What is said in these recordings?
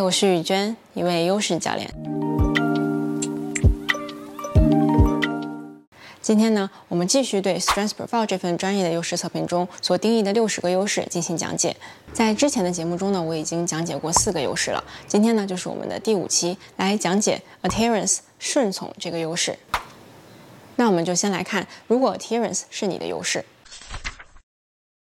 我是雨娟，一位优势教练。今天呢，我们继续对 Strengths Profile 这份专业的优势测评中所定义的六十个优势进行讲解。在之前的节目中呢，我已经讲解过四个优势了。今天呢，就是我们的第五期，来讲解 Adherence 顺从这个优势。那我们就先来看，如果 Adherence 是你的优势。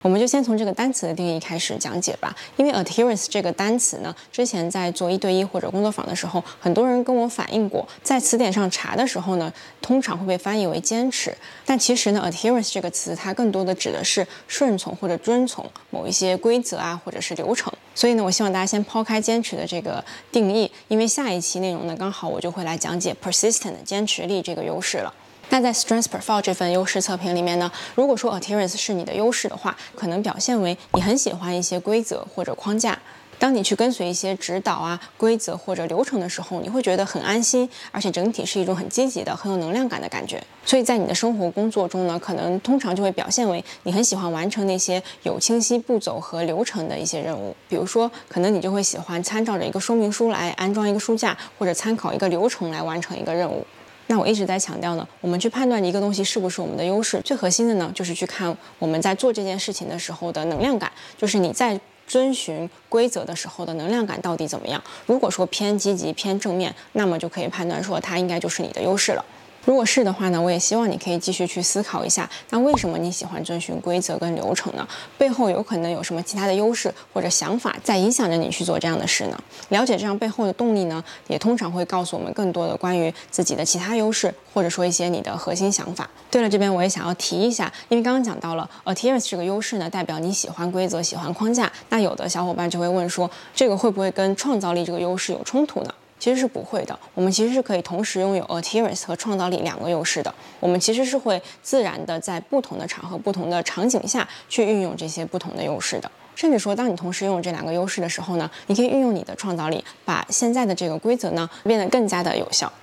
我们就先从这个单词的定义开始讲解吧。因为 adherence 这个单词呢，之前在做一对一或者工作坊的时候，很多人跟我反映过，在词典上查的时候呢，通常会被翻译为坚持。但其实呢，adherence 这个词它更多的指的是顺从或者遵从某一些规则啊，或者是流程。所以呢，我希望大家先抛开坚持的这个定义，因为下一期内容呢，刚好我就会来讲解 persistent 坚持力这个优势了。那在 Strengths Profile 这份优势测评里面呢，如果说 Adherence 是你的优势的话，可能表现为你很喜欢一些规则或者框架。当你去跟随一些指导啊、规则或者流程的时候，你会觉得很安心，而且整体是一种很积极的、很有能量感的感觉。所以在你的生活工作中呢，可能通常就会表现为你很喜欢完成那些有清晰步骤和流程的一些任务。比如说，可能你就会喜欢参照着一个说明书来安装一个书架，或者参考一个流程来完成一个任务。那我一直在强调呢，我们去判断一个东西是不是我们的优势，最核心的呢，就是去看我们在做这件事情的时候的能量感，就是你在遵循规则的时候的能量感到底怎么样。如果说偏积极、偏正面，那么就可以判断说它应该就是你的优势了。如果是的话呢，我也希望你可以继续去思考一下，那为什么你喜欢遵循规则跟流程呢？背后有可能有什么其他的优势或者想法在影响着你去做这样的事呢？了解这样背后的动力呢，也通常会告诉我们更多的关于自己的其他优势，或者说一些你的核心想法。对了，这边我也想要提一下，因为刚刚讲到了 adherence 这个优势呢，代表你喜欢规则、喜欢框架。那有的小伙伴就会问说，这个会不会跟创造力这个优势有冲突呢？其实是不会的，我们其实是可以同时拥有 adherence 和创造力两个优势的。我们其实是会自然的在不同的场合、不同的场景下去运用这些不同的优势的。甚至说，当你同时拥有这两个优势的时候呢，你可以运用你的创造力，把现在的这个规则呢变得更加的有效。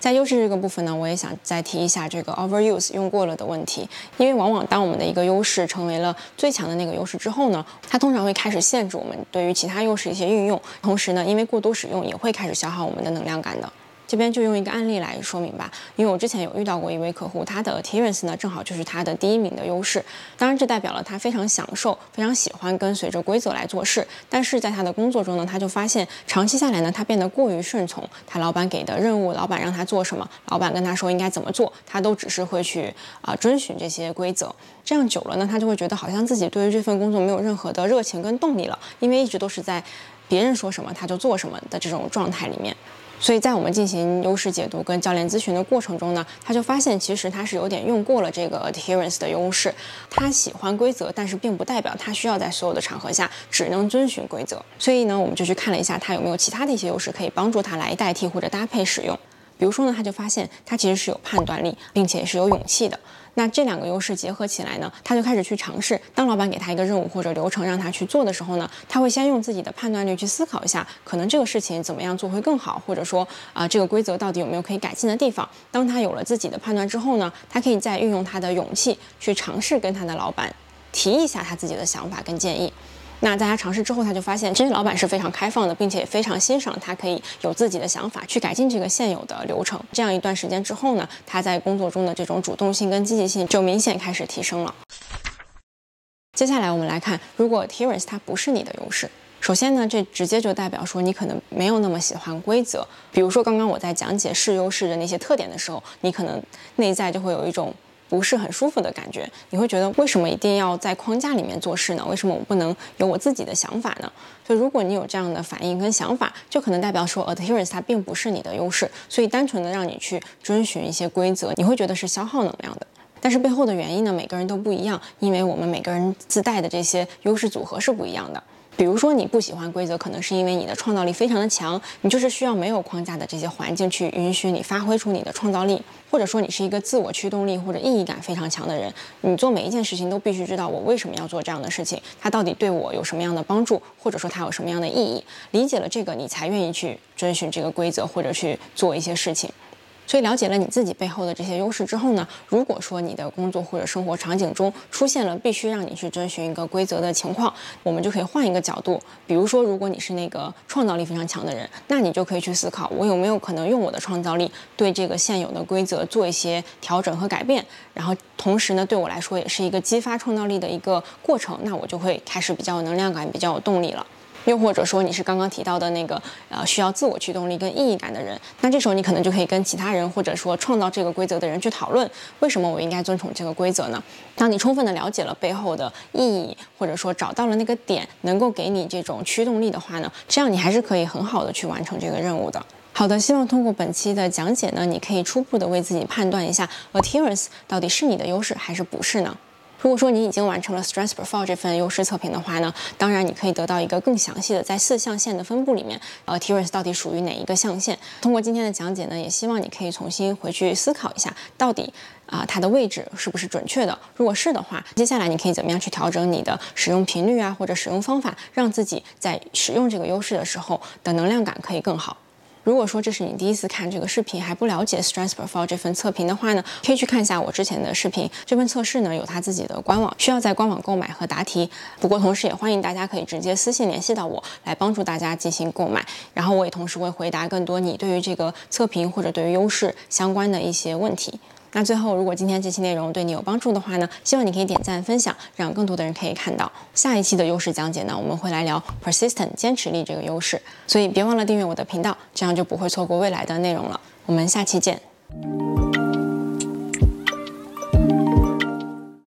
在优势这个部分呢，我也想再提一下这个 overuse 用过了的问题，因为往往当我们的一个优势成为了最强的那个优势之后呢，它通常会开始限制我们对于其他优势一些运用，同时呢，因为过多使用也会开始消耗我们的能量感的。这边就用一个案例来说明吧，因为我之前有遇到过一位客户，他的 adherence 呢正好就是他的第一名的优势，当然这代表了他非常享受、非常喜欢跟随着规则来做事，但是在他的工作中呢，他就发现长期下来呢，他变得过于顺从他老板给的任务，老板让他做什么，老板跟他说应该怎么做，他都只是会去啊遵循这些规则，这样久了呢，他就会觉得好像自己对于这份工作没有任何的热情跟动力了，因为一直都是在别人说什么他就做什么的这种状态里面。所以在我们进行优势解读跟教练咨询的过程中呢，他就发现其实他是有点用过了这个 adherence 的优势。他喜欢规则，但是并不代表他需要在所有的场合下只能遵循规则。所以呢，我们就去看了一下他有没有其他的一些优势可以帮助他来代替或者搭配使用。比如说呢，他就发现他其实是有判断力，并且是有勇气的。那这两个优势结合起来呢，他就开始去尝试。当老板给他一个任务或者流程让他去做的时候呢，他会先用自己的判断力去思考一下，可能这个事情怎么样做会更好，或者说啊这个规则到底有没有可以改进的地方。当他有了自己的判断之后呢，他可以再运用他的勇气去尝试跟他的老板提一下他自己的想法跟建议。那在他尝试之后，他就发现，其实老板是非常开放的，并且也非常欣赏他可以有自己的想法去改进这个现有的流程。这样一段时间之后呢，他在工作中的这种主动性跟积极性就明显开始提升了。接下来我们来看，如果 adherence 它不是你的优势，首先呢，这直接就代表说你可能没有那么喜欢规则。比如说刚刚我在讲解是优势的那些特点的时候，你可能内在就会有一种。不是很舒服的感觉，你会觉得为什么一定要在框架里面做事呢？为什么我不能有我自己的想法呢？所以如果你有这样的反应跟想法，就可能代表说 adherence 它并不是你的优势，所以单纯的让你去遵循一些规则，你会觉得是消耗能量的。但是背后的原因呢，每个人都不一样，因为我们每个人自带的这些优势组合是不一样的。比如说你不喜欢规则，可能是因为你的创造力非常的强，你就是需要没有框架的这些环境去允许你发挥出你的创造力。或者说你是一个自我驱动力或者意义感非常强的人，你做每一件事情都必须知道我为什么要做这样的事情，它到底对我有什么样的帮助，或者说它有什么样的意义。理解了这个，你才愿意去遵循这个规则或者去做一些事情。所以了解了你自己背后的这些优势之后呢，如果说你的工作或者生活场景中出现了必须让你去遵循一个规则的情况，我们就可以换一个角度，比如说，如果你是那个创造力非常强的人，那你就可以去思考，我有没有可能用我的创造力对这个现有的规则做一些调整和改变，然后同时呢，对我来说也是一个激发创造力的一个过程，那我就会开始比较有能量感，比较有动力了。又或者说你是刚刚提到的那个呃需要自我驱动力跟意义感的人，那这时候你可能就可以跟其他人或者说创造这个规则的人去讨论，为什么我应该遵从这个规则呢？当你充分的了解了背后的意义，或者说找到了那个点能够给你这种驱动力的话呢，这样你还是可以很好的去完成这个任务的。好的，希望通过本期的讲解呢，你可以初步的为自己判断一下 Adherence 到底是你的优势还是不是呢？如果说你已经完成了 Strengths Profile 这份优势测评的话呢，当然你可以得到一个更详细的在四象限的分布里面，呃 t e r e s 到底属于哪一个象限？通过今天的讲解呢，也希望你可以重新回去思考一下，到底啊它的位置是不是准确的？如果是的话，接下来你可以怎么样去调整你的使用频率啊，或者使用方法，让自己在使用这个优势的时候的能量感可以更好。如果说这是你第一次看这个视频，还不了解 Stress Profile 这份测评的话呢，可以去看一下我之前的视频。这份测试呢有它自己的官网，需要在官网购买和答题。不过同时也欢迎大家可以直接私信联系到我，来帮助大家进行购买。然后我也同时会回答更多你对于这个测评或者对于优势相关的一些问题。那最后，如果今天这期内容对你有帮助的话呢，希望你可以点赞分享，让更多的人可以看到。下一期的优势讲解呢，我们会来聊 persistent 坚持力这个优势，所以别忘了订阅我的频道，这样就不会错过未来的内容了。我们下期见。